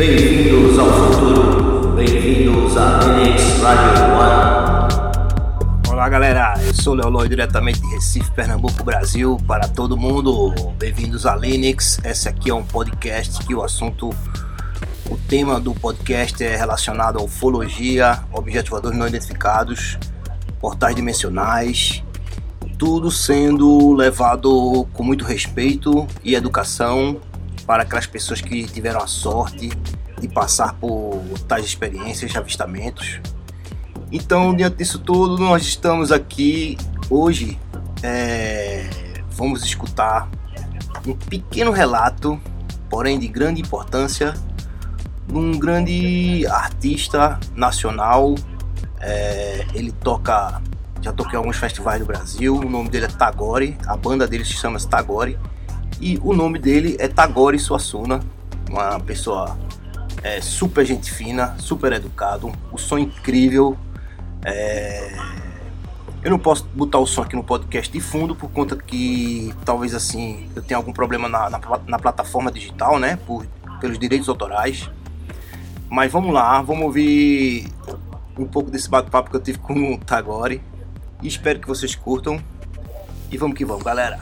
Bem-vindos ao futuro. Bem-vindos à NX Radio One. Olá galera, eu sou o Leolói diretamente de Recife, Pernambuco, Brasil, para todo mundo. Bem-vindos a Linux. Esse aqui é um podcast que o assunto, o tema do podcast é relacionado a ufologia, objetos voadores não identificados, portais dimensionais, tudo sendo levado com muito respeito e educação para aquelas pessoas que tiveram a sorte de passar por tais experiências, avistamentos. Então, diante disso tudo, nós estamos aqui hoje. É, vamos escutar um pequeno relato, porém de grande importância, de um grande artista nacional. É, ele toca, já tocou em alguns festivais do Brasil. O nome dele é Tagore, a banda dele se chama Tagore e o nome dele é Tagore Suassuna, uma pessoa é, super gente fina, super educado, o som incrível. É... Eu não posso botar o som aqui no podcast de fundo por conta que talvez assim eu tenha algum problema na, na, na plataforma digital, né? Por, pelos direitos autorais. Mas vamos lá, vamos ouvir um pouco desse bate-papo que eu tive com o Tagore. E espero que vocês curtam. E vamos que vamos, galera.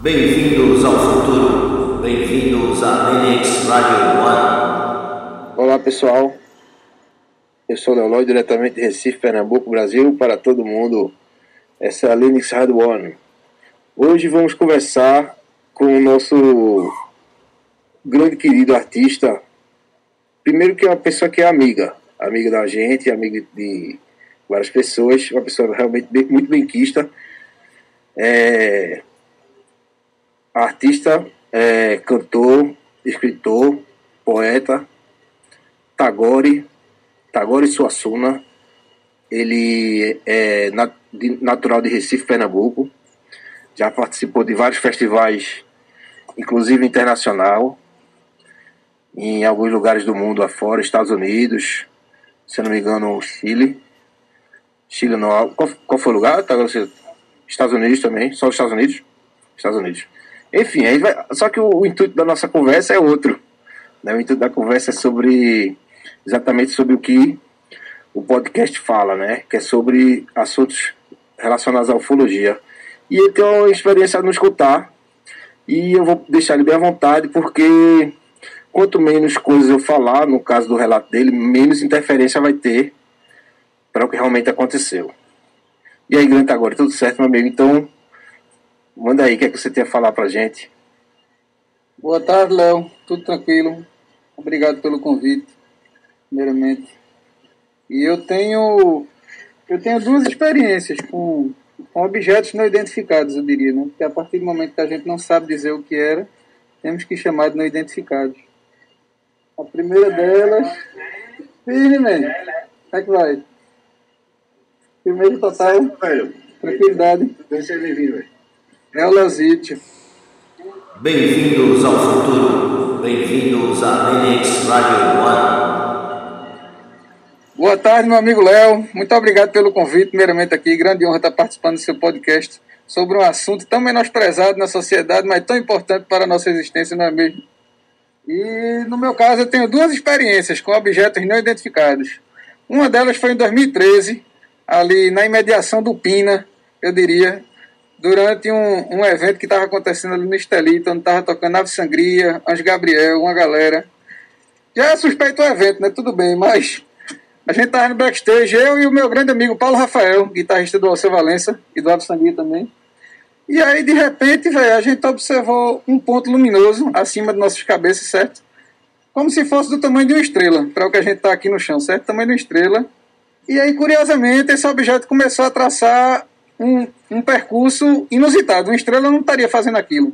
Bem-vindos ao futuro. Bem-vindos à NX Radio One. Pessoal, eu sou Leonor, diretamente de Recife, Pernambuco, Brasil, para todo mundo. Essa é a Linux Radio One. Hoje vamos conversar com o nosso grande querido artista. Primeiro que é uma pessoa que é amiga, amiga da gente, amiga de várias pessoas, uma pessoa realmente bem, muito benquista. É, artista, é, cantor, escritor, poeta, Tagore, Tagore Suassuna. Ele é natural de Recife, Pernambuco. Já participou de vários festivais, inclusive internacional, em alguns lugares do mundo afora, Estados Unidos, se não me engano, Chile. Chile não. Qual, qual foi o lugar? Estados Unidos também, só os Estados Unidos? Estados Unidos. Enfim, aí vai, só que o, o, intuito da nossa conversa é outro. Né? O intuito da conversa é sobre exatamente sobre o que o podcast fala, né? Que é sobre assuntos relacionados à ufologia. E ele tem uma experiência no escutar. E eu vou deixar ele bem à vontade, porque quanto menos coisas eu falar, no caso do relato dele, menos interferência vai ter para o que realmente aconteceu. E aí, Grant, agora, tudo certo, meu amigo? Então, Manda aí, o que, é que você tem a falar pra gente? Boa tarde, Léo. Tudo tranquilo. Obrigado pelo convite, primeiramente. E eu tenho eu tenho duas experiências com, com objetos não identificados, eu diria, né? Porque a partir do momento que a gente não sabe dizer o que era, temos que chamar de não identificados. A primeira delas. Firme, man. Como é que vai? Primeiro total. Tranquilidade. Seja bem-vindo, velho. É o Leozite. Bem-vindos ao futuro. Bem-vindos à NX Radio One. Boa tarde, meu amigo Léo. Muito obrigado pelo convite. Primeiramente aqui, grande honra estar participando do seu podcast sobre um assunto tão menosprezado na sociedade, mas tão importante para a nossa existência, não é mesmo? E no meu caso, eu tenho duas experiências com objetos não identificados. Uma delas foi em 2013, ali na imediação do Pina, eu diria, durante um, um evento que estava acontecendo ali no Estelito, onde estava tocando Ave Sangria, Anjo Gabriel, uma galera. Já suspeito o evento, né? Tudo bem, mas a gente estava no backstage, eu e o meu grande amigo Paulo Rafael, guitarrista do Alceu Valença e do Ave Sangria também. E aí, de repente, velho, a gente observou um ponto luminoso acima de nossas cabeças, certo? Como se fosse do tamanho de uma estrela, para o que a gente está aqui no chão, certo? Tamanho de uma estrela. E aí, curiosamente, esse objeto começou a traçar um, um percurso inusitado. Uma estrela não estaria fazendo aquilo.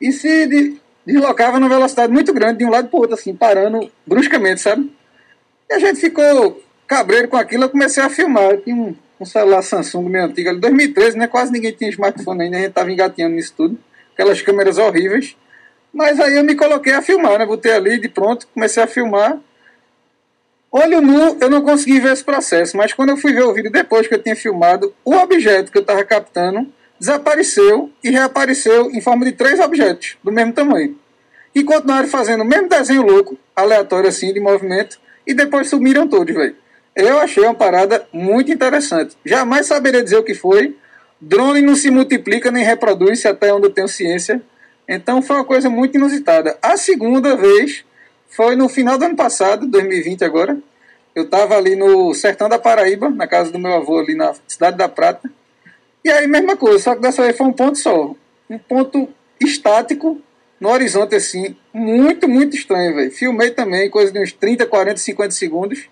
E se de, deslocava numa velocidade muito grande de um lado para o outro, assim, parando bruscamente, sabe? E a gente ficou cabreiro com aquilo. Eu comecei a filmar. Eu tinha um, um celular Samsung meio antigo, ali 2013, né? Quase ninguém tinha smartphone ainda, a gente estava engatinhando nisso tudo. Aquelas câmeras horríveis. Mas aí eu me coloquei a filmar, né? Botei ali de pronto, comecei a filmar. Olho nu, eu não consegui ver esse processo, mas quando eu fui ver o vídeo depois que eu tinha filmado, o objeto que eu estava captando desapareceu e reapareceu em forma de três objetos do mesmo tamanho. e continuaram fazendo o mesmo desenho louco, aleatório assim, de movimento, e depois sumiram todos, velho. Eu achei uma parada muito interessante. Jamais saberia dizer o que foi. Drone não se multiplica nem reproduz, até onde eu tenho ciência. Então foi uma coisa muito inusitada. A segunda vez foi no final do ano passado, 2020 agora. Eu estava ali no sertão da Paraíba, na casa do meu avô, ali na cidade da Prata. E aí, mesma coisa, só que dessa vez foi um ponto só. Um ponto estático no horizonte, assim. Muito, muito estranho, velho. Filmei também, coisa de uns 30, 40, 50 segundos.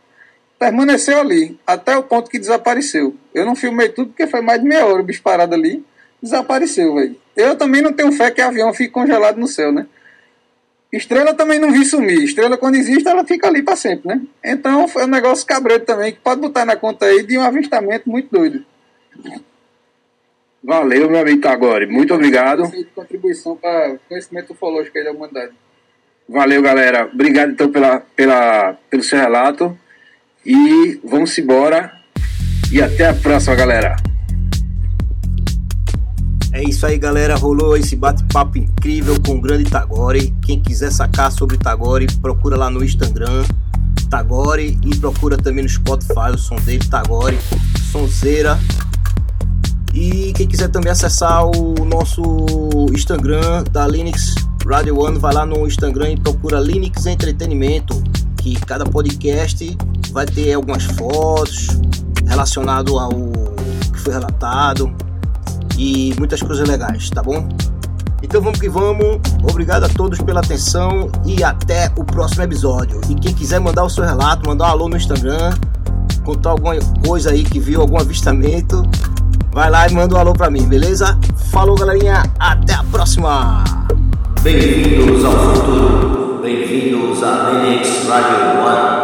Permaneceu ali, até o ponto que desapareceu. Eu não filmei tudo porque foi mais de meia hora o bicho parado ali. Desapareceu, velho. Eu também não tenho fé que avião fique congelado no céu, né? Estrela também não vi sumir. Estrela, quando existe, ela fica ali para sempre, né? Então foi um negócio cabreiro também, que pode botar na conta aí de um avistamento muito doido. Valeu, meu amigo Tagore. Muito obrigado. Contribuição para conhecimento ufológico aí da humanidade. Valeu, galera. Obrigado, então, pela, pela, pelo seu relato. E vamos embora. E até a próxima, galera. É isso aí, galera. Rolou esse bate-papo incrível com o grande Tagore. Quem quiser sacar sobre Tagore, procura lá no Instagram, Tagore, e procura também no Spotify o som dele, Tagore, Sonzeira. E quem quiser também acessar o nosso Instagram da Linux Radio One, vai lá no Instagram e procura Linux Entretenimento, que cada podcast vai ter algumas fotos relacionado ao que foi relatado e muitas coisas legais, tá bom? Então vamos que vamos. Obrigado a todos pela atenção e até o próximo episódio. E quem quiser mandar o seu relato, mandar um alô no Instagram, contar alguma coisa aí que viu, algum avistamento, vai lá e manda um alô pra mim, beleza? Falou, galerinha, até a próxima! Bem-vindos ao futuro. Bem-vindos a Linux Radio One.